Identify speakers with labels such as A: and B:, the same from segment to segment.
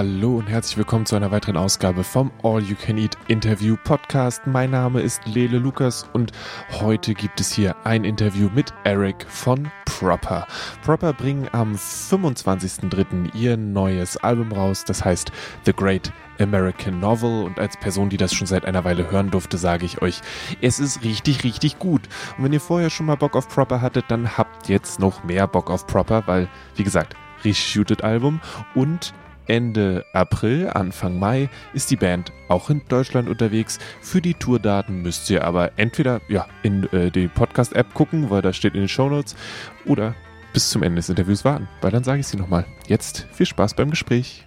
A: Hallo und herzlich willkommen zu einer weiteren Ausgabe vom All You Can Eat Interview Podcast. Mein Name ist Lele Lukas und heute gibt es hier ein Interview mit Eric von Proper. Proper bringen am 25.03. ihr neues Album raus, das heißt The Great American Novel und als Person, die das schon seit einer Weile hören durfte, sage ich euch, es ist richtig, richtig gut. Und wenn ihr vorher schon mal Bock auf Proper hattet, dann habt jetzt noch mehr Bock auf Proper, weil, wie gesagt, Reshooted Album und Ende April, Anfang Mai ist die Band auch in Deutschland unterwegs. Für die Tourdaten müsst ihr aber entweder ja, in äh, die Podcast-App gucken, weil da steht in den Shownotes, oder bis zum Ende des Interviews warten, weil dann sage ich sie nochmal. Jetzt viel Spaß beim Gespräch.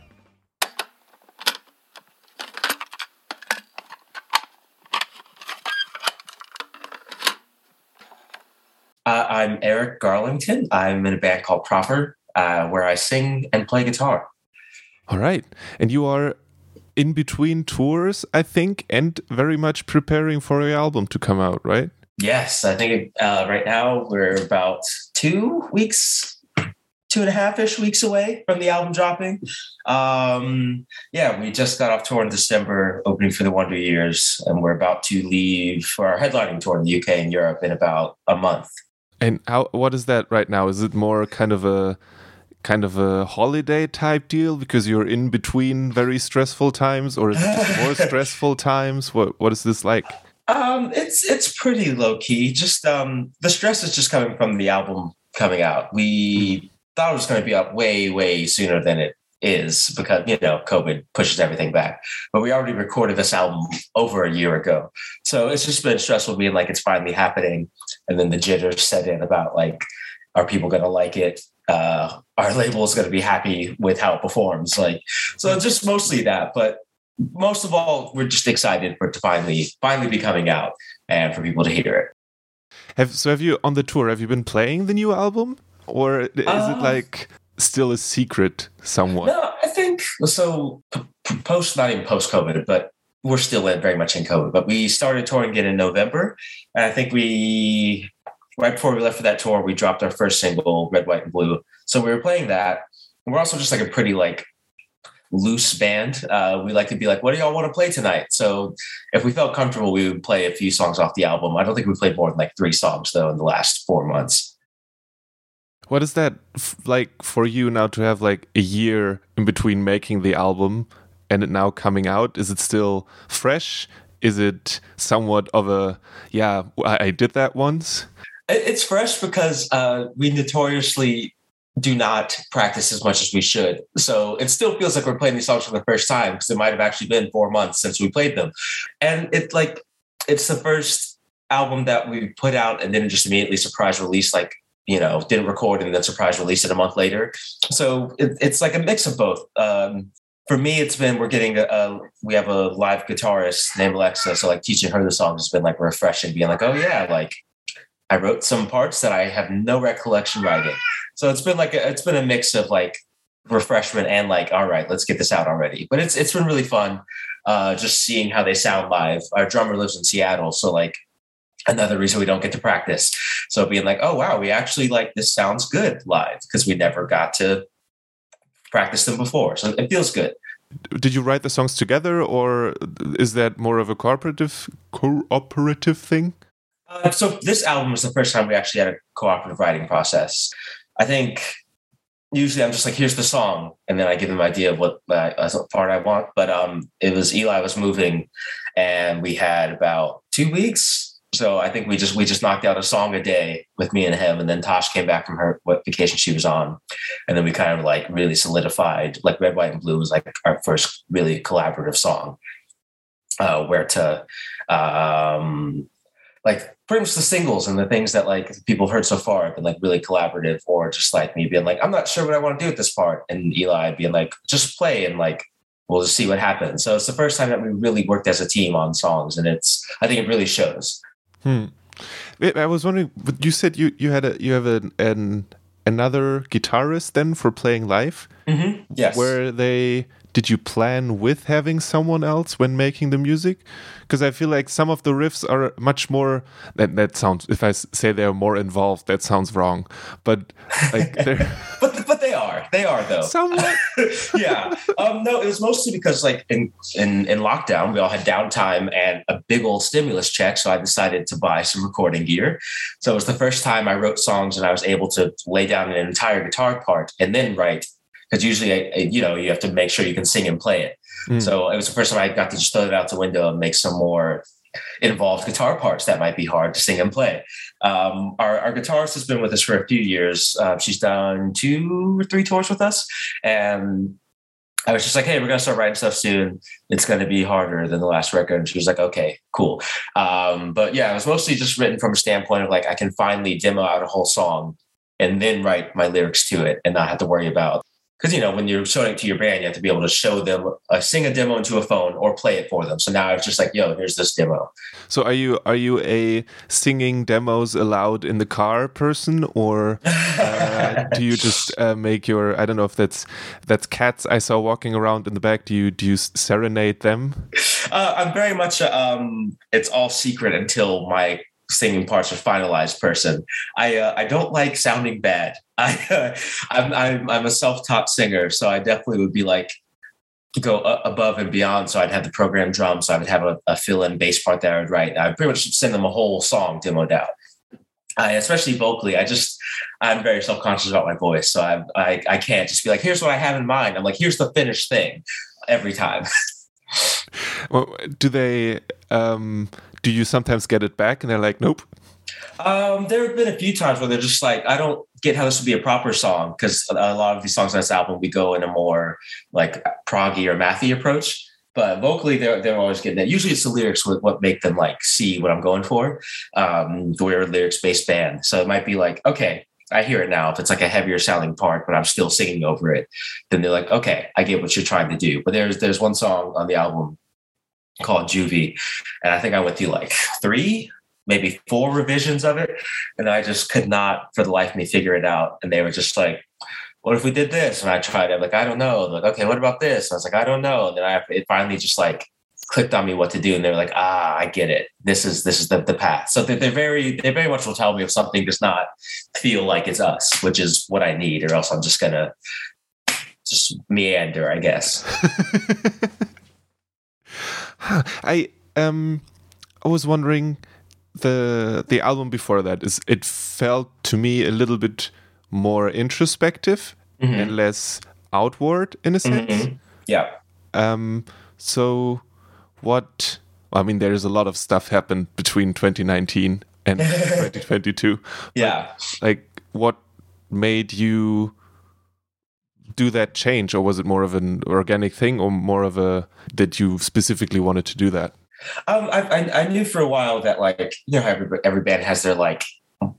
B: Uh, I'm Eric Garlington. I'm in a band called Proper, uh, where I sing and play guitar.
A: All right. And you are in between tours, I think, and very much preparing for your album to come out, right?
B: Yes, I think uh, right now we're about two weeks, two and a half ish weeks away from the album dropping. Um, yeah, we just got off tour in December, opening for the Wonder Years, and we're about to leave for our headlining tour in the UK and Europe in about a month.
A: And how? What is that right now? Is it more kind of a kind of a holiday type deal because you're in between very stressful times, or is it more stressful times? What What is this like?
B: Um, it's it's pretty low key. Just um, the stress is just coming from the album coming out. We thought it was going to be up way way sooner than it is because you know COVID pushes everything back. But we already recorded this album over a year ago, so it's just been stressful being like it's finally happening, and then the jitters set in about like are people going to like it uh, our label is going to be happy with how it performs. Like, so just mostly that, but most of all, we're just excited for it to finally, finally be coming out and for people to hear it.
A: Have so have you on the tour? Have you been playing the new album, or is uh, it like still a secret somewhat?
B: No, I think so. Post, not even post COVID, but we're still in very much in COVID. But we started touring again in November, and I think we right before we left for that tour, we dropped our first single, Red, White, and Blue. So we were playing that. We're also just like a pretty like loose band. Uh, we like to be like, what do y'all want to play tonight? So if we felt comfortable, we would play a few songs off the album. I don't think we played more than like three songs though in the last four months.
A: What is that like for you now to have like a year in between making the album and it now coming out? Is it still fresh? Is it somewhat of a, yeah, I did that once?
B: It's fresh because uh, we notoriously do not practice as much as we should. So it still feels like we're playing these songs for the first time because it might have actually been four months since we played them. And it's like it's the first album that we put out and then just immediately surprise release, like, you know, didn't record and then surprise release it a month later. So it, it's like a mix of both. Um, for me, it's been we're getting a, a, we have a live guitarist named Alexa, so like teaching her the songs has been like refreshing, being like, oh yeah, like I wrote some parts that I have no recollection writing. So it's been like a, it's been a mix of like refreshment and like all right, let's get this out already. But it's it's been really fun uh, just seeing how they sound live. Our drummer lives in Seattle, so like another reason we don't get to practice. So being like, oh wow, we actually like this sounds good live because we never got to practice them before. So it feels good.
A: Did you write the songs together, or is that more of a cooperative cooperative thing?
B: Uh, so this album was the first time we actually had a cooperative writing process. I think usually I'm just like, here's the song, and then I give them an idea of what uh, part I want. But um, it was Eli was moving, and we had about two weeks. So I think we just we just knocked out a song a day with me and him, and then Tosh came back from her what vacation she was on, and then we kind of like really solidified. Like Red, White, and Blue was like our first really collaborative song. Uh, where to um, like pretty much the singles and the things that like people have heard so far have been like really collaborative or just like me being like i'm not sure what i want to do with this part and eli being like just play and like we'll just see what happens so it's the first time that we really worked as a team on songs and it's i think it really shows
A: hmm. i was wondering you said you you had a you have an, an another guitarist then for playing live
B: mm-hmm. yes
A: where they did you plan with having someone else when making the music because i feel like some of the riffs are much more that, that sounds if i say they're more involved that sounds wrong but like
B: but but they are are. They are though.
A: Somewhat.
B: yeah. Um, no, it was mostly because like in, in in lockdown, we all had downtime and a big old stimulus check. So I decided to buy some recording gear. So it was the first time I wrote songs and I was able to lay down an entire guitar part and then write. Because usually, I, you know, you have to make sure you can sing and play it. Mm. So it was the first time I got to just throw it out the window and make some more involved guitar parts that might be hard to sing and play. Um, our, our, guitarist has been with us for a few years. Uh, she's done two or three tours with us. And I was just like, hey, we're going to start writing stuff soon. It's going to be harder than the last record. And she was like, okay, cool. Um, but yeah, it was mostly just written from a standpoint of like, I can finally demo out a whole song and then write my lyrics to it and not have to worry about because you know when you're showing it to your band, you have to be able to show them, uh, sing a demo into a phone or play it for them. So now it's just like, yo, here's this demo.
A: So are you are you a singing demos allowed in the car person, or uh, do you just uh, make your I don't know if that's that's cats I saw walking around in the back. Do you do you serenade them?
B: Uh, I'm very much um, it's all secret until my singing parts are finalized person. I uh, I don't like sounding bad. I uh, I'm, I'm, I'm a self taught singer, so I definitely would be like go above and beyond. So I'd have the program drums. So I would have a, a fill in bass part that I would write. I pretty much send them a whole song demoed out. I, especially vocally, I just I'm very self conscious about my voice, so I, I I can't just be like, here's what I have in mind. I'm like, here's the finished thing every time.
A: well, do they um, do you sometimes get it back and they're like, nope?
B: Um, there have been a few times where they're just like, I don't get how this would be a proper song because a lot of these songs on this album we go in a more like proggy or mathy approach. But vocally, they're they're always getting it. Usually, it's the lyrics with what make them like see what I'm going for. Um, we're a lyrics based band, so it might be like, okay, I hear it now. If it's like a heavier sounding part, but I'm still singing over it, then they're like, okay, I get what you're trying to do. But there's there's one song on the album called Juvie. And I think I went through like three, maybe four revisions of it. And I just could not for the life of me figure it out. And they were just like, what if we did this? And I tried it. I'm like, I don't know. like, okay, what about this? And I was like, I don't know. And then I it finally just like clicked on me what to do. And they were like, ah, I get it. This is this is the, the path. So they're, they're very they very much will tell me if something does not feel like it's us, which is what I need, or else I'm just gonna just meander, I guess.
A: I um I was wondering the the album before that is it felt to me a little bit more introspective mm -hmm. and less outward in a sense. Mm -hmm.
B: Yeah.
A: Um so what I mean there is a lot of stuff happened between 2019 and 2022.
B: Yeah.
A: Like what made you do that change, or was it more of an organic thing, or more of a that you specifically wanted to do that?
B: Um, I, I, knew for a while that like you know every every band has their like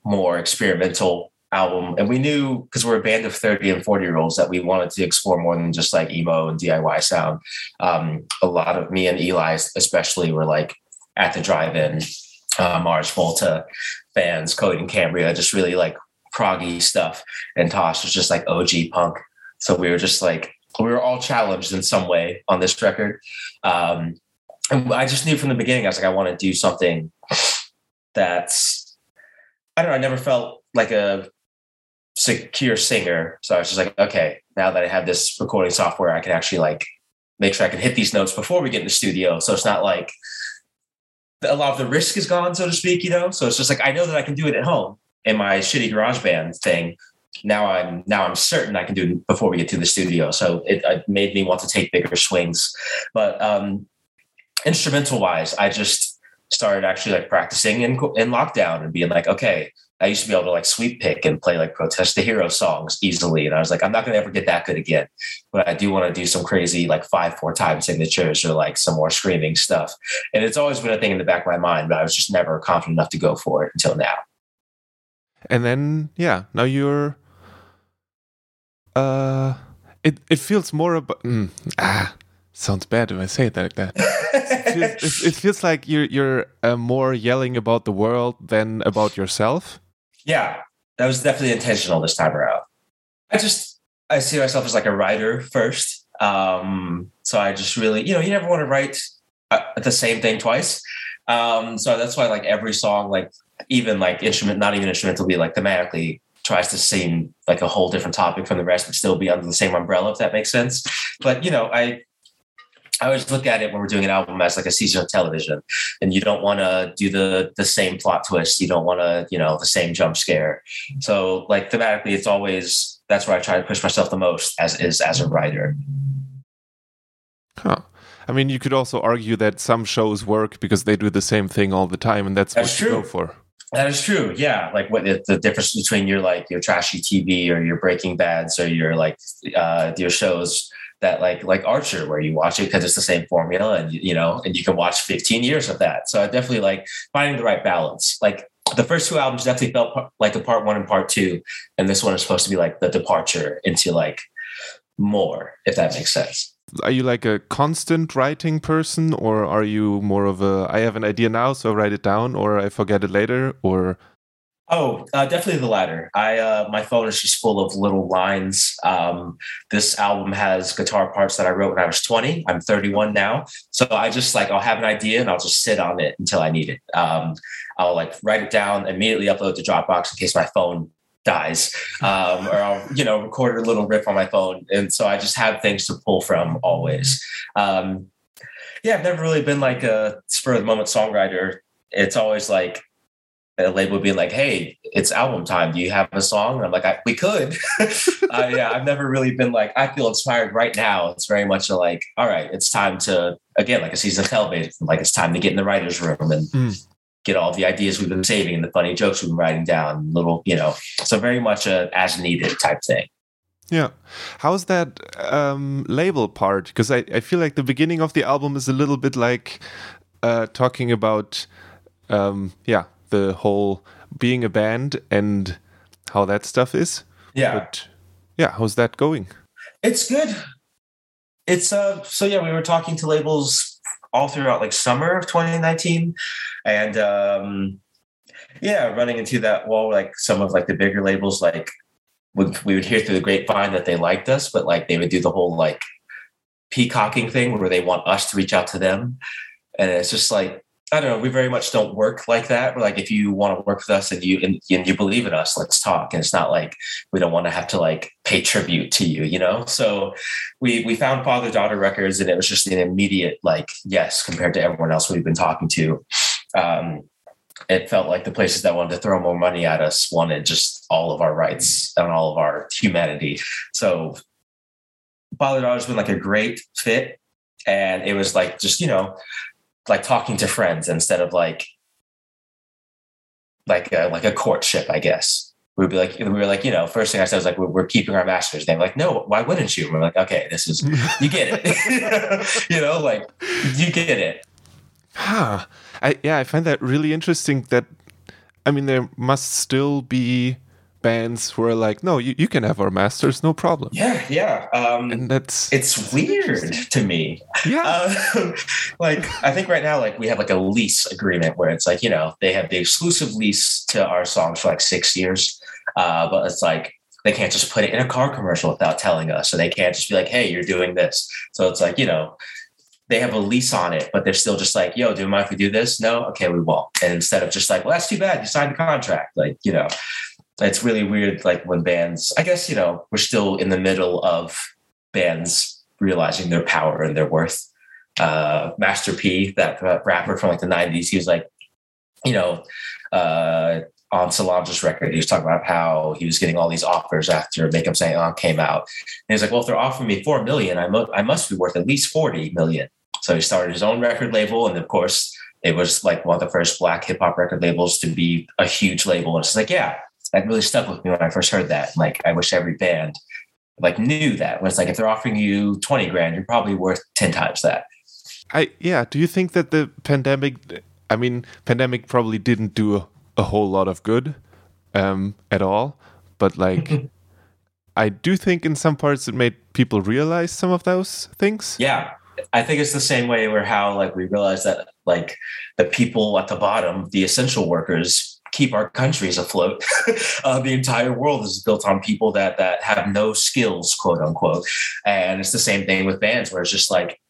B: more experimental album, and we knew because we're a band of thirty and forty year olds that we wanted to explore more than just like emo and DIY sound. Um, a lot of me and Eli especially were like at the drive-in uh, Mars Volta fans, Coheed and Cambria, just really like proggy stuff, and Tosh was just like OG punk so we were just like, we were all challenged in some way on this record. Um, and I just knew from the beginning, I was like, I want to do something that's, I don't know, I never felt like a secure singer. So I was just like, okay, now that I have this recording software, I can actually like make sure I can hit these notes before we get in the studio. So it's not like a lot of the risk is gone, so to speak, you know? So it's just like, I know that I can do it at home in my shitty garage band thing now I'm now I'm certain I can do it before we get to the studio. So it, it made me want to take bigger swings. But um, instrumental wise, I just started actually like practicing in in lockdown and being like, okay, I used to be able to like sweep pick and play like protest the hero songs easily. And I was like, I'm not gonna ever get that good again. But I do want to do some crazy like five, four time signatures or like some more screaming stuff. And it's always been a thing in the back of my mind, but I was just never confident enough to go for it until now.
A: And then yeah, now you're uh, it it feels more about mm, ah sounds bad if I say it like that. it, feels, it, feels, like you're you're uh, more yelling about the world than about yourself.
B: Yeah, that was definitely intentional this time around. I just I see myself as like a writer first. Um, so I just really, you know, you never want to write uh, the same thing twice. Um, so that's why like every song, like even like instrument, not even instrumental, be like thematically tries to seem like a whole different topic from the rest, but still be under the same umbrella, if that makes sense. But you know, I I always look at it when we're doing an album as like a season of television, and you don't want to do the the same plot twist. You don't want to, you know, the same jump scare. So, like thematically, it's always that's where I try to push myself the most as is as a writer.
A: Huh. I mean, you could also argue that some shows work because they do the same thing all the time, and that's, that's what true. you go for.
B: That is true. Yeah, like what the, difference between your like your trashy TV or your Breaking Bad's or your like uh, your shows that like like Archer, where you watch it because it's the same formula, and you know, and you can watch 15 years of that. So I definitely like finding the right balance. Like the first two albums definitely felt like a part one and part two, and this one is supposed to be like the departure into like more, if that makes sense
A: are you like a constant writing person or are you more of a i have an idea now so I write it down or i forget it later or?
B: Oh uh, definitely the latter. I uh, my phone is just full of little lines. Um, this album has guitar parts that i wrote when i was 20 i'm 31 now. So i just like i'll have an idea and i'll just sit on it until i need it. Um, i'll like write it down immediately upload to dropbox in case my phone dies um, or I'll, you know, record a little riff on my phone. And so I just have things to pull from always. Um, yeah, I've never really been like a spur of the moment songwriter. It's always like a label being like, "Hey, it's album time. Do you have a song?" And I'm like, "We could." uh, yeah, I've never really been like, "I feel inspired right now." It's very much a like, "All right, it's time to again, like a season of television. Like it's time to get in the writers' room and mm get all the ideas we've been saving and the funny jokes we've been writing down, little, you know, so very much a as needed type thing.
A: Yeah. How's that um, label part? Because I, I feel like the beginning of the album is a little bit like uh, talking about, um, yeah, the whole being a band and how that stuff is.
B: Yeah.
A: But yeah, how's that going?
B: It's good. It's uh so yeah, we were talking to labels all throughout like summer of 2019 and um yeah running into that wall like some of like the bigger labels like would, we would hear through the grapevine that they liked us but like they would do the whole like peacocking thing where they want us to reach out to them. And it's just like I don't know. We very much don't work like that. We're like, if you want to work with us and you and, and you believe in us, let's talk. And it's not like we don't want to have to like pay tribute to you, you know. So we we found father daughter records, and it was just an immediate like yes compared to everyone else we've been talking to. Um, it felt like the places that wanted to throw more money at us wanted just all of our rights and all of our humanity. So father daughter's been like a great fit, and it was like just you know like talking to friends instead of like like a, like a courtship, I guess. We'd be like, we were like, you know, first thing I said was like, we're, we're keeping our masters. They're like, no, why wouldn't you? And we're like, okay, this is, you get it. you know, like you get it.
A: Huh. I, yeah, I find that really interesting that, I mean, there must still be bands were like, no, you, you can have our masters, no problem.
B: Yeah, yeah. Um,
A: and that's
B: it's weird to me.
A: Yeah.
B: Uh, like I think right now, like we have like a lease agreement where it's like you know they have the exclusive lease to our songs for like six years, uh, but it's like they can't just put it in a car commercial without telling us, so they can't just be like, hey, you're doing this. So it's like you know they have a lease on it, but they're still just like, yo, do you mind if we do this? No, okay, we won't. And instead of just like, well, that's too bad, you signed the contract, like you know it's really weird like when bands i guess you know we're still in the middle of bands realizing their power and their worth uh master p that rapper from like the 90s he was like you know uh on Solange's record, he was talking about how he was getting all these offers after Make 'Em Say On came out. And he's like, well, if they're offering me four million, I, mo- I must be worth at least 40 million. So he started his own record label. And of course, it was like one of the first black hip hop record labels to be a huge label. And it's like, yeah, that really stuck with me when I first heard that. Like, I wish every band like knew that. When it's like if they're offering you twenty grand, you're probably worth ten times that.
A: I yeah. Do you think that the pandemic? I mean, pandemic probably didn't do a, a whole lot of good um, at all, but like. I do think in some parts it made people realize some of those things.
B: Yeah. I think it's the same way where how like we realized that like the people at the bottom, the essential workers, keep our countries afloat. uh, the entire world is built on people that that have no skills, quote unquote. And it's the same thing with bands, where it's just like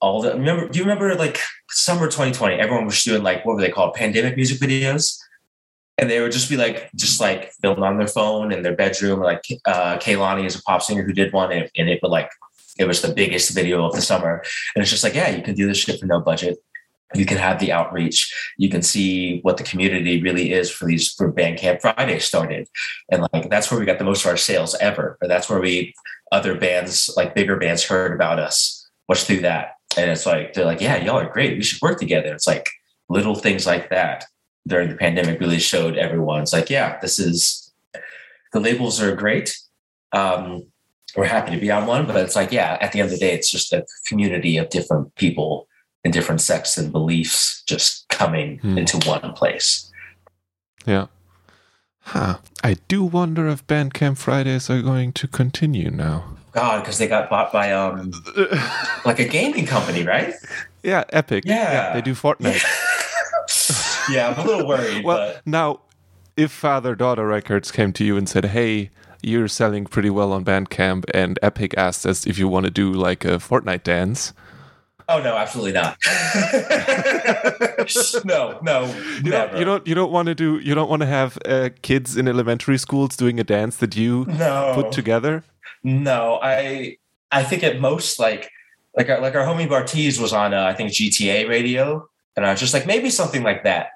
B: all the remember. Do you remember like summer 2020? Everyone was doing like what were they called? Pandemic music videos. and they would just be like just like filmed on their phone in their bedroom like uh Kehlani is a pop singer who did one and, and it would like it was the biggest video of the summer and it's just like yeah you can do this shit for no budget you can have the outreach. You can see what the community really is for these for bandcamp friday started. And like that's where we got the most of our sales ever. Or that's where we other bands like bigger bands heard about us was through that. And it's like they're like yeah y'all are great. We should work together. It's like little things like that during the pandemic really showed everyone. It's like yeah this is the labels are great. Um we're happy to be on one. But it's like yeah at the end of the day it's just a community of different people and different sects and beliefs just coming
A: Hmm.
B: into one place
A: Yeah. Huh. I do wonder if Bandcamp Fridays are going to continue now.
B: god because they got bought by um like a gaming company right
A: yeah, Epic.
B: Yeah.
A: they do Fortnite.
B: yeah i'm a little worried
A: Well,
B: but
A: now, if Father Daughter Records came to you and said, "Hey, you're selling pretty well on Bandcamp," and Epic asked us if you want to do like a Fortnite dance,
B: oh no absolutely not no no
A: you
B: never
A: don't, you don't, you don't want to do, you don't want to have uh, kids in elementary schools doing a dance that you
B: no
A: put together.
B: No, I I think at most like like our, like our homie Bartees was on uh, I think GTA radio, and I was just like maybe something like that.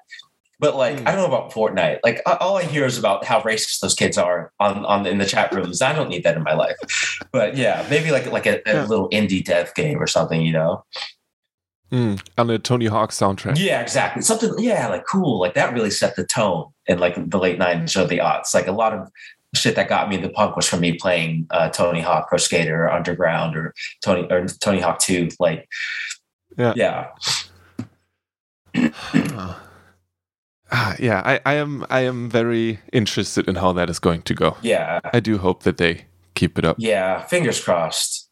B: But like
A: Hmm.
B: I don't know about Fortnite. Like all I hear is about how racist those kids are on on in the chat rooms. I don't need that in my life. But yeah, maybe like like a, a little indie dev game or something. You know?
A: Mm, on a Tony Hawk soundtrack.
B: Yeah, exactly. Something. Yeah, like cool. Like that really set the tone in like the late nineties or the aughts. Like a lot of shit that got me into punk was from me playing uh, Tony Hawk Pro Skater or Underground or Tony or Tony Hawk Two. Like,
A: Yeah.
B: yeah,
A: Ah, yeah, I, I am I am very interested in how that is going to go.
B: yeah,
A: I do hope that they keep it up.
B: yeah. Fingers crossed.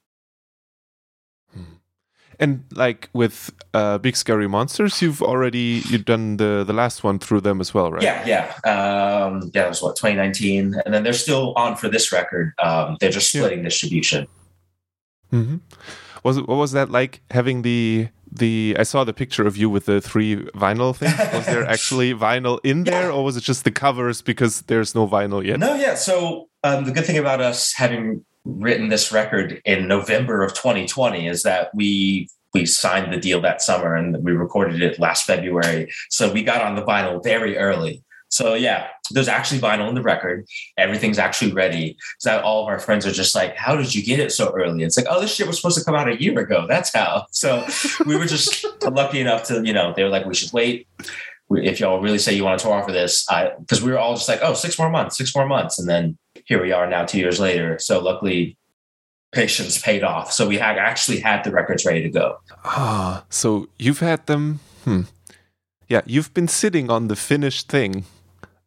A: And like with uh, Big Scary Monsters, you've already you've done the the last one through them as well, right?
B: Yeah, yeah, um, yeah. It was what 2019, and then they're still on for this record. Um, they're just
A: Yeah.
B: splitting distribution.
A: hmm Was it what was that like having the the? I saw the picture of you with the three vinyl things. Was there actually vinyl in there,
B: Yeah.
A: or was it just the covers because there's no vinyl yet?
B: No, yeah. So um, the good thing about us having written this record in November of 2020 is that we we signed the deal that summer and we recorded it last February. So we got on the vinyl very early. So yeah, there's actually vinyl in the record. Everything's actually ready. So all of our friends are just like, "How did you get it so early?" It's like, "Oh, this shit was supposed to come out a year ago. That's how." So we were just lucky enough to, you know, they were like, "We should wait." if y'all really say you want to tour for this, I because we were all just like, oh, six more months, six more months, and then here we are now, two years later. So luckily, patience paid off. So we had actually had the records ready to go.
A: Ah, so you've had them. Hmm. Yeah, you've been sitting on the finished thing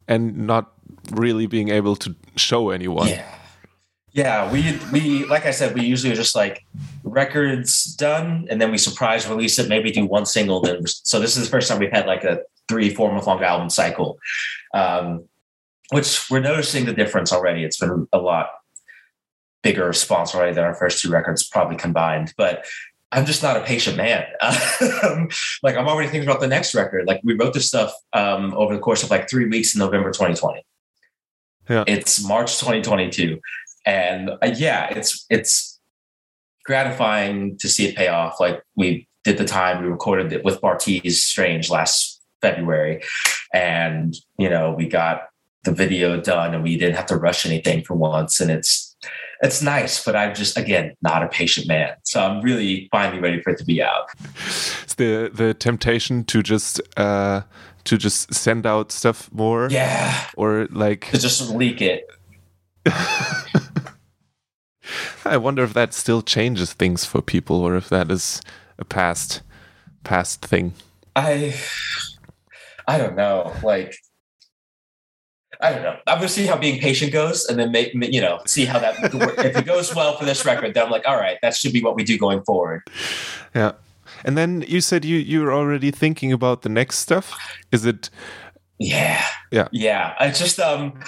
A: and not really being able to show anyone.
B: Yeah, yeah. We we like I said, we usually are just like records done, and then we surprise release it. Maybe do one single. Then so this is the first time we've had like a three four month long album cycle. Um, which we're noticing the difference already. It's been a lot bigger response already than our first two records probably combined. But I'm just not a patient man. Um, like I'm already thinking about the next record. Like we wrote this stuff um, over the course of like three weeks in November 2020.
A: Yeah.
B: It's March 2022, and uh, yeah, it's it's gratifying to see it pay off. Like we did the time we recorded it with Bartees Strange last February, and you know we got the video done, and we didn't have to rush anything for once, and it's it's nice. But I'm just again not a patient man, so I'm really finally ready for it to be out.
A: It's the the temptation to just uh to just send out stuff more
B: Yeah,
A: or like
B: to just leak it.
A: I wonder if that still changes things for people or if that is a past past thing.
B: I I don't know. Like I don't know. I'm gonna see how being patient goes, and then make you know see how that if it goes well for this record. Then I'm like, all right, that should be what we do going forward.
A: Yeah. And then you said you you're already thinking about the next stuff. Is it
B: Yeah,
A: Yeah.
B: yeah. I just um,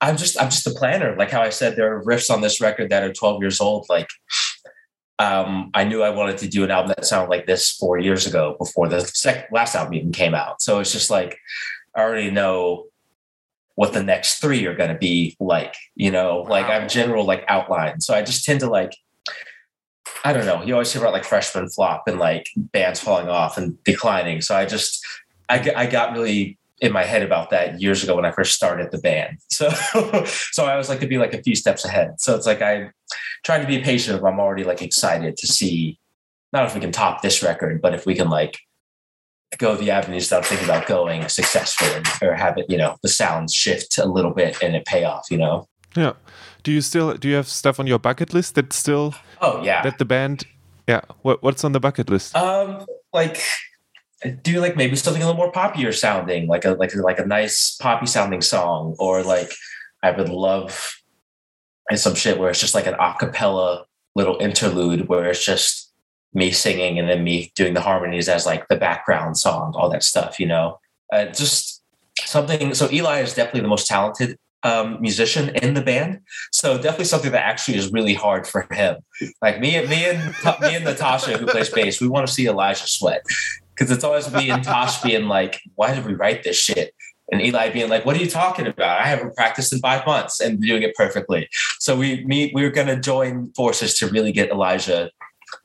B: I'm just I'm just a planner. Like how I said, there are riffs on this record that are 12 years old. Like um, I knew I wanted to do an album that sounded like this four years ago before the sec- last album even came out. So it's just like I already know what the next three are going to be like. You know, wow. like I'm general like outline. So I just tend to like I don't know. You always hear about like freshman flop and like bands falling off and declining. So I just, I, I got really in my head about that years ago when I first started the band. So, so I always like to be like a few steps ahead. So it's like i'm trying to be patient. If I'm already like excited to see, not if we can top this record, but if we can like go the avenues that I'm thinking about going successfully or have it, you know, the sounds shift a little bit and it pay off, you know?
A: Yeah. Do you still do you have stuff on your bucket list that still
B: Oh yeah.
A: That the band yeah. What what's on the bucket list?
B: Um like do like maybe something a little more poppier sounding, like a like a, like a nice poppy sounding song, or like I would love and some shit where it's just like an acapella little interlude where it's just me singing and then me doing the harmonies as like the background song, all that stuff, you know. Uh, just something. So Eli is definitely the most talented um, musician in the band. So definitely something that actually is really hard for him. Like me and me and me and Natasha who plays bass, we want to see Elijah sweat because it's always me and Tosh being like, "Why did we write this shit?" And Eli being like, "What are you talking about? I haven't practiced in five months and doing it perfectly." So we meet. We were going to join forces to really get Elijah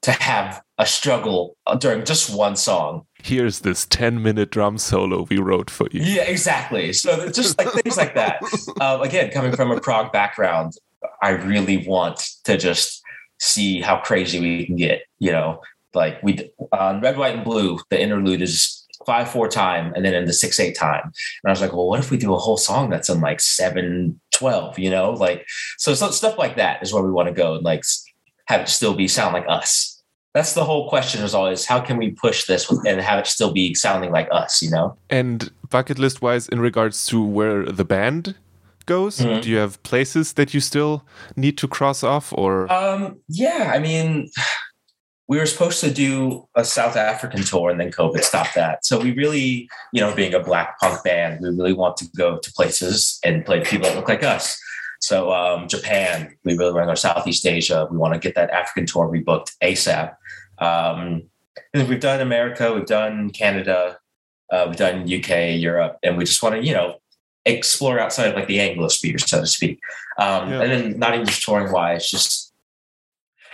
B: to have a struggle during just one song.
A: Here's this 10 minute drum solo we wrote for you.
B: Yeah, exactly. So just like things like that. Um, again, coming from a prog background, I really want to just see how crazy we can get. You know, like we on Red, White, and Blue, the interlude is five four time and then in the six eight time and i was like well what if we do a whole song that's in like seven twelve you know like so, so stuff like that is where we want to go and like have it still be sound like us. That's the whole question is always how can we push this and have it still be sounding like us you know?
A: And bucket list wise in regards to where the band goes mm-hmm. do you have places that you still need to cross off or?
B: Um yeah i mean we were supposed to do a south african tour and then covid stopped that. So we really you know being a black punk band we really want to go to places and play people that look like us so um, Japan, we really want to go to Southeast Asia. We want to get that African tour rebooked ASAP. Um, we've done America, we've done Canada, uh, we've done UK, Europe, and we just want to, you know, explore outside of like the Anglo Anglosphere, so to speak. Um, yeah. And then not even just touring wise, just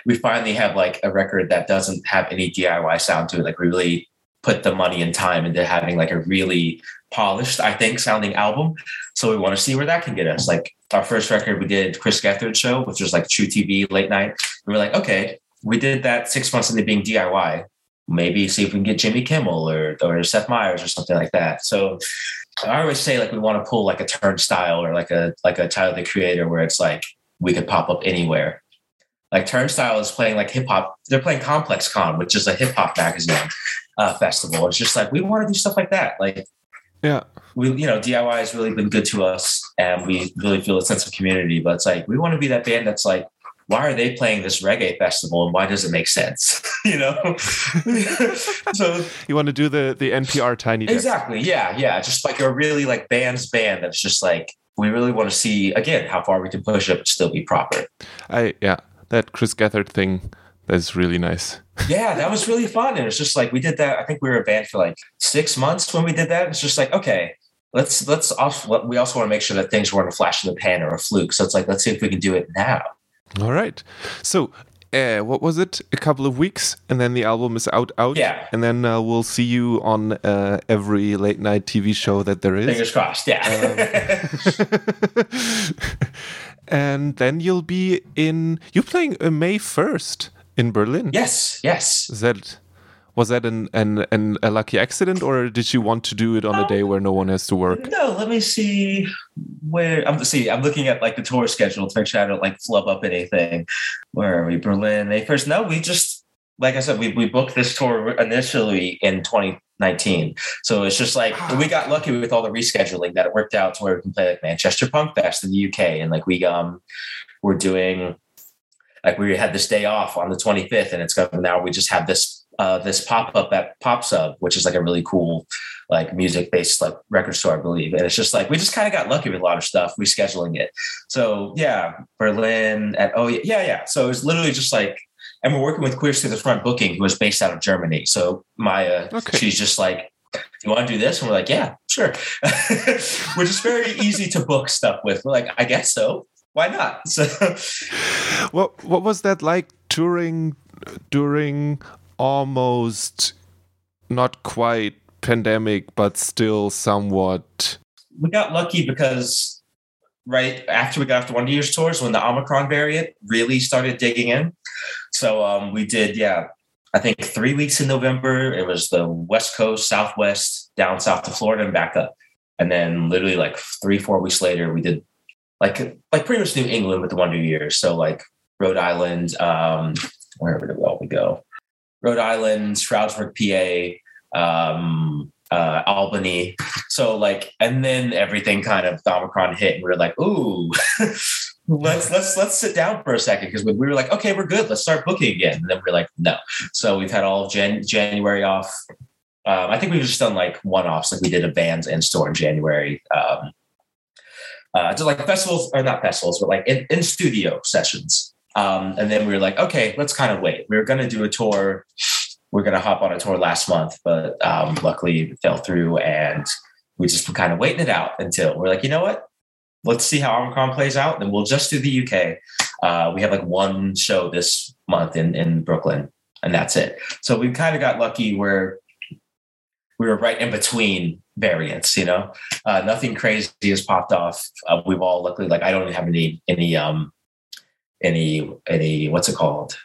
B: we finally have like a record that doesn't have any DIY sound to it. Like we really put the money and time into having like a really polished, I think, sounding album. So we want to see where that can get us. Like our first record, we did Chris Gethard show, which was like truTV late night. We were like, okay, we did that six months into being DIY. Maybe see if we can get Jimmy Kimmel or or Seth Meyers or something like that. So I always say like we want to pull like a turnstile or like a like a Tyler the Creator where it's like we could pop up anywhere. Like Turnstile is playing like hip hop. They're playing Complex Con, which is a hip hop magazine uh, festival. It's just like we want to do stuff like that. Like
A: yeah.
B: We, you know, DIY has really been good to us and we really feel a sense of community. But it's like, we want to be that band that's like, why are they playing this reggae festival and why does it make sense? you know?
A: so you want to do the the NPR tiny
B: desk. Exactly. Yeah. Yeah. Just like a really like band's band that's just like, we really want to see again how far we can push it but still be proper.
A: I yeah, that Chris Gethard thing that's really nice.
B: yeah, that was really fun. And it's just like we did that. I think we were a band for like six months when we did that. It's just like, okay, let's let's also we also want to make sure that things weren't a flash in the pan or a fluke. So it's like, let's see if we can do it now.
A: All right. So uh, what was it? A couple of weeks, and then the album is out. Out.
B: Yeah.
A: And then uh, we'll see you on uh, every late night TV show that there is.
B: Fingers crossed. Yeah. Um,
A: and then you'll be in. You're playing uh, May first in Berlin.
B: Yes, yes.
A: Is that was that an, an, an a lucky accident, or did you want to do it on a day where no one has to work?
B: No, let me see where I'm see. I'm looking at like the tour schedule to make sure I don't like flub up anything. Where are we? Berlin. They first. No, we just like I said, we we booked this tour initially in 2019. So it's just like we got lucky with all the rescheduling that it worked out to where we can play like Manchester Punk Fest in the UK, and like we um we're doing like we had this day off on the 25th and it's going now we just have this uh, this pop up at Pop Sub, which is like a really cool, like music based like record store, I believe. And it's just like we just kind of got lucky with a lot of stuff rescheduling it. So yeah, Berlin at oh yeah yeah. So it's literally just like, and we're working with Queers to the Front Booking, who is based out of Germany. So Maya, okay. she's just like do you want to do this? And we're like, yeah, sure. we're just very easy to book stuff with. We're like, I guess so. Why not? So,
A: what what was that like touring during almost not quite pandemic, but still somewhat?
B: We got lucky because right after we got off Wonder Years tours, when the Omicron variant really started digging in. So um, we did, yeah, I think three weeks in November. It was the West Coast, Southwest, down south to Florida and back up. And then literally like three, four weeks later, we did like like pretty much New England with the Wonder Years. So like Rhode Island, um, wherever the hell we go, Rhode Island, Stroudsburg, PA, um, uh, Albany. So like, and then everything kind of Omicron hit, and we are like, ooh. let's let's let's sit down for a second because we, we, were like, okay, we're good. Let's start booking again. And then we're like, no. So we've had all of Jan- January off. Um, I think we've just done like one offs, like we did a bands in store in January. Um, uh, just like festivals or not festivals, but like in, in studio sessions. Um, and then we were like, okay, let's kind of wait. We were going to do a tour. We are going to hop on a tour last month, but um, luckily it fell through and we just were kind of waiting it out until we're like, you know what? Let's see how Omicron plays out. Then we'll just do the UK. Uh, we have like one show this month in, in Brooklyn and that's it. So we kind of got lucky where we were right in between variants, you know, uh, nothing crazy has popped off. Uh, we've all luckily, like, I don't have any, any, um, any, any, what's it called?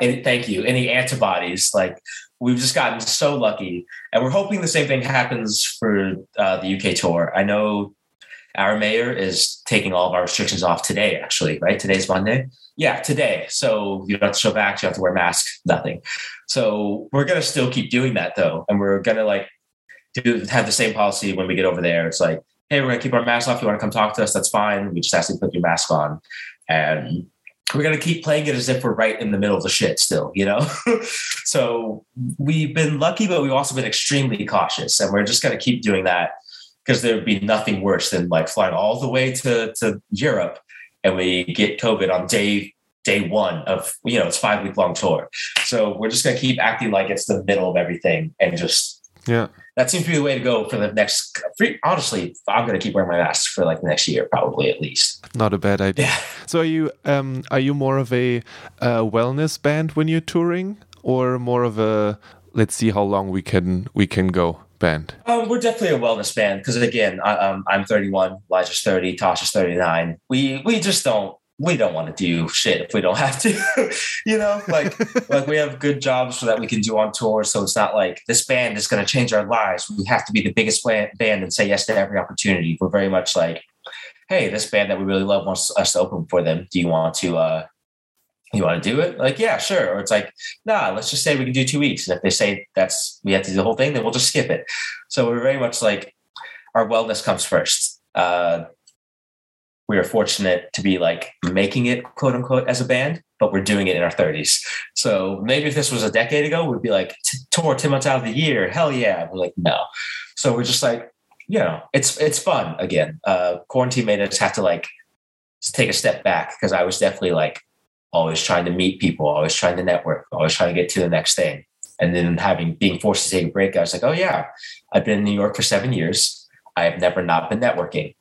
B: Any, thank you. Any antibodies. Like we've just gotten so lucky and we're hoping the same thing happens for uh, the UK tour. I know our mayor is taking all of our restrictions off today, actually, right? Today's Monday. Yeah, today. So you don't have to show back, you have to wear masks, nothing. So we're gonna still keep doing that though. And we're gonna like do have the same policy when we get over there. It's like, hey, we're gonna keep our masks off. You want to come talk to us? That's fine. We just ask you to put your mask on. And we're going to keep playing it as if we're right in the middle of the shit still, you know? so we've been lucky, but we've also been extremely cautious. And we're just going to keep doing that because there would be nothing worse than like flying all the way to, to Europe and we get COVID on day day one of you know it's five week long tour. So we're just gonna keep acting like it's the middle of everything and just
A: yeah.
B: That seems to be the way to go for the next. Honestly, I'm going to keep wearing my mask for like the next year, probably at least.
A: Not a bad idea.
B: Yeah.
A: So are you um are you more of a uh, wellness band when you're touring, or more of a let's see how long we can we can go band?
B: Um, we're definitely a wellness band because again, I, um, I'm 31, Elijah's 30, Tasha's 39. We we just don't we don't want to do shit if we don't have to you know like like we have good jobs so that we can do on tour so it's not like this band is going to change our lives we have to be the biggest band and say yes to every opportunity we're very much like hey this band that we really love wants us to open for them do you want to uh you want to do it like yeah sure or it's like nah let's just say we can do two weeks and if they say that's we have to do the whole thing then we'll just skip it so we're very much like our wellness comes first uh we are fortunate to be like making it quote unquote as a band, but we're doing it in our 30s. So maybe if this was a decade ago, we'd be like tour 10 months out of the year. Hell yeah. We're like, no. So we're just like, you know, it's it's fun again. Uh quarantine made us have to like take a step back because I was definitely like always trying to meet people, always trying to network, always trying to get to the next thing. And then having being forced to take a break, I was like, oh yeah, I've been in New York for seven years. I have never not been networking.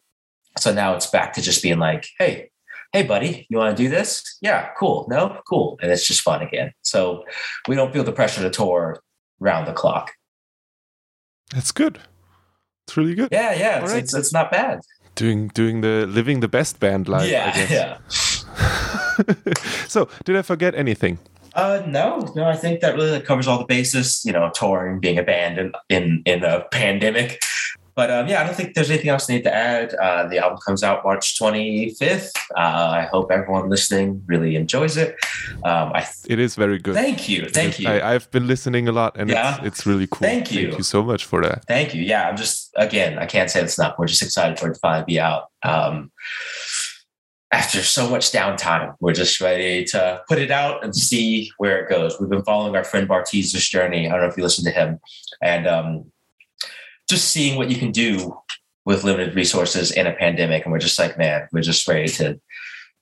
B: So now it's back to just being like, hey, hey, buddy, you want to do this? Yeah, cool. No, cool. And it's just fun again. So we don't feel the pressure to tour round the clock.
A: That's good. It's really good.
B: Yeah, yeah. It's, right. it's, it's, not bad.
A: Doing doing the living the best band life.
B: Yeah, yeah.
A: so, did I forget anything?
B: Uh, no, no. I think that really covers all the bases. You know, touring, being a band in in, a pandemic, but um, yeah, I don't think there's anything else I need to add. Uh, the album comes out March 25th. Uh, I hope everyone listening really enjoys it. Um, I th-
A: it is very good.
B: Thank you. Thank you.
A: I, have been listening a lot and yeah. it's, it's really cool.
B: Thank you.
A: Thank you so much for that.
B: Thank you. Yeah, I'm just, again, I can't say it's not. We're just excited for it to finally be out. Um, after so much downtime, we're just ready to put it out and see where it goes. We've been following our friend Bartees's journey. I don't know if you listen to him. And um, just seeing what you can do with limited resources in a pandemic. And we're just like, man, we're just ready to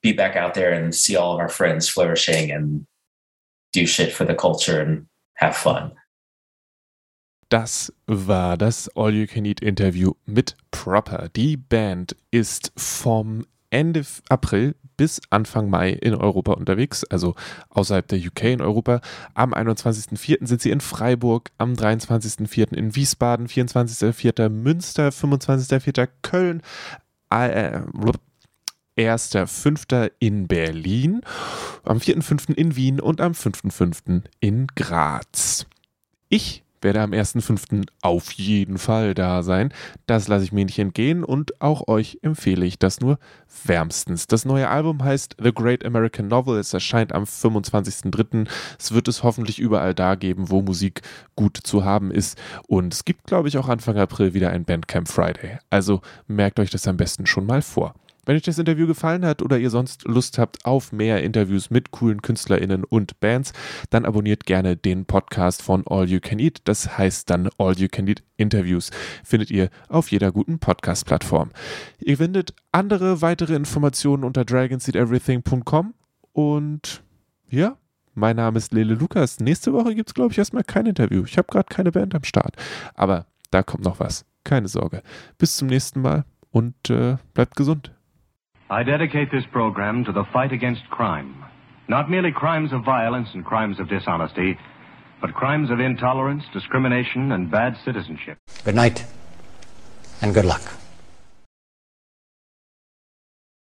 B: be back out there and see all of our friends flourishing and do shit for the culture and have fun.
A: Das war das All You Can Eat Interview mit Proper. Die Band ist vom Ende April bis Anfang Mai in Europa unterwegs, also außerhalb der UK in Europa. Am 21.04. sind sie in Freiburg, am 23.04. in Wiesbaden, 24.04. Münster, 25.04. Köln, äh, 1.5. in Berlin, am 4.5. in Wien und am 5.5. in Graz. Ich werde am 1.5. auf jeden Fall da sein. Das lasse ich mir nicht entgehen und auch euch empfehle ich das nur wärmstens. Das neue Album heißt The Great American Novel. Es erscheint am 25.03. Es wird es hoffentlich überall da geben, wo Musik gut zu haben ist. Und es gibt, glaube ich, auch Anfang April wieder ein Bandcamp Friday. Also merkt euch das am besten schon mal vor. Wenn euch das Interview gefallen hat oder ihr sonst Lust habt auf mehr Interviews mit coolen KünstlerInnen und Bands, dann abonniert gerne den Podcast von All You Can Eat. Das heißt dann All You Can Eat Interviews. Findet ihr auf jeder guten Podcast-Plattform. Ihr findet andere weitere Informationen unter dragonseedeverything.com und ja, mein Name ist Lele Lukas. Nächste Woche gibt es, glaube ich, erstmal kein Interview. Ich habe gerade keine Band am Start. Aber da kommt noch was. Keine Sorge. Bis zum nächsten Mal und äh, bleibt gesund.
C: I dedicate this program to the fight against crime. Not merely crimes of violence and crimes of dishonesty, but crimes of intolerance, discrimination, and bad citizenship.
D: Good night, and good luck.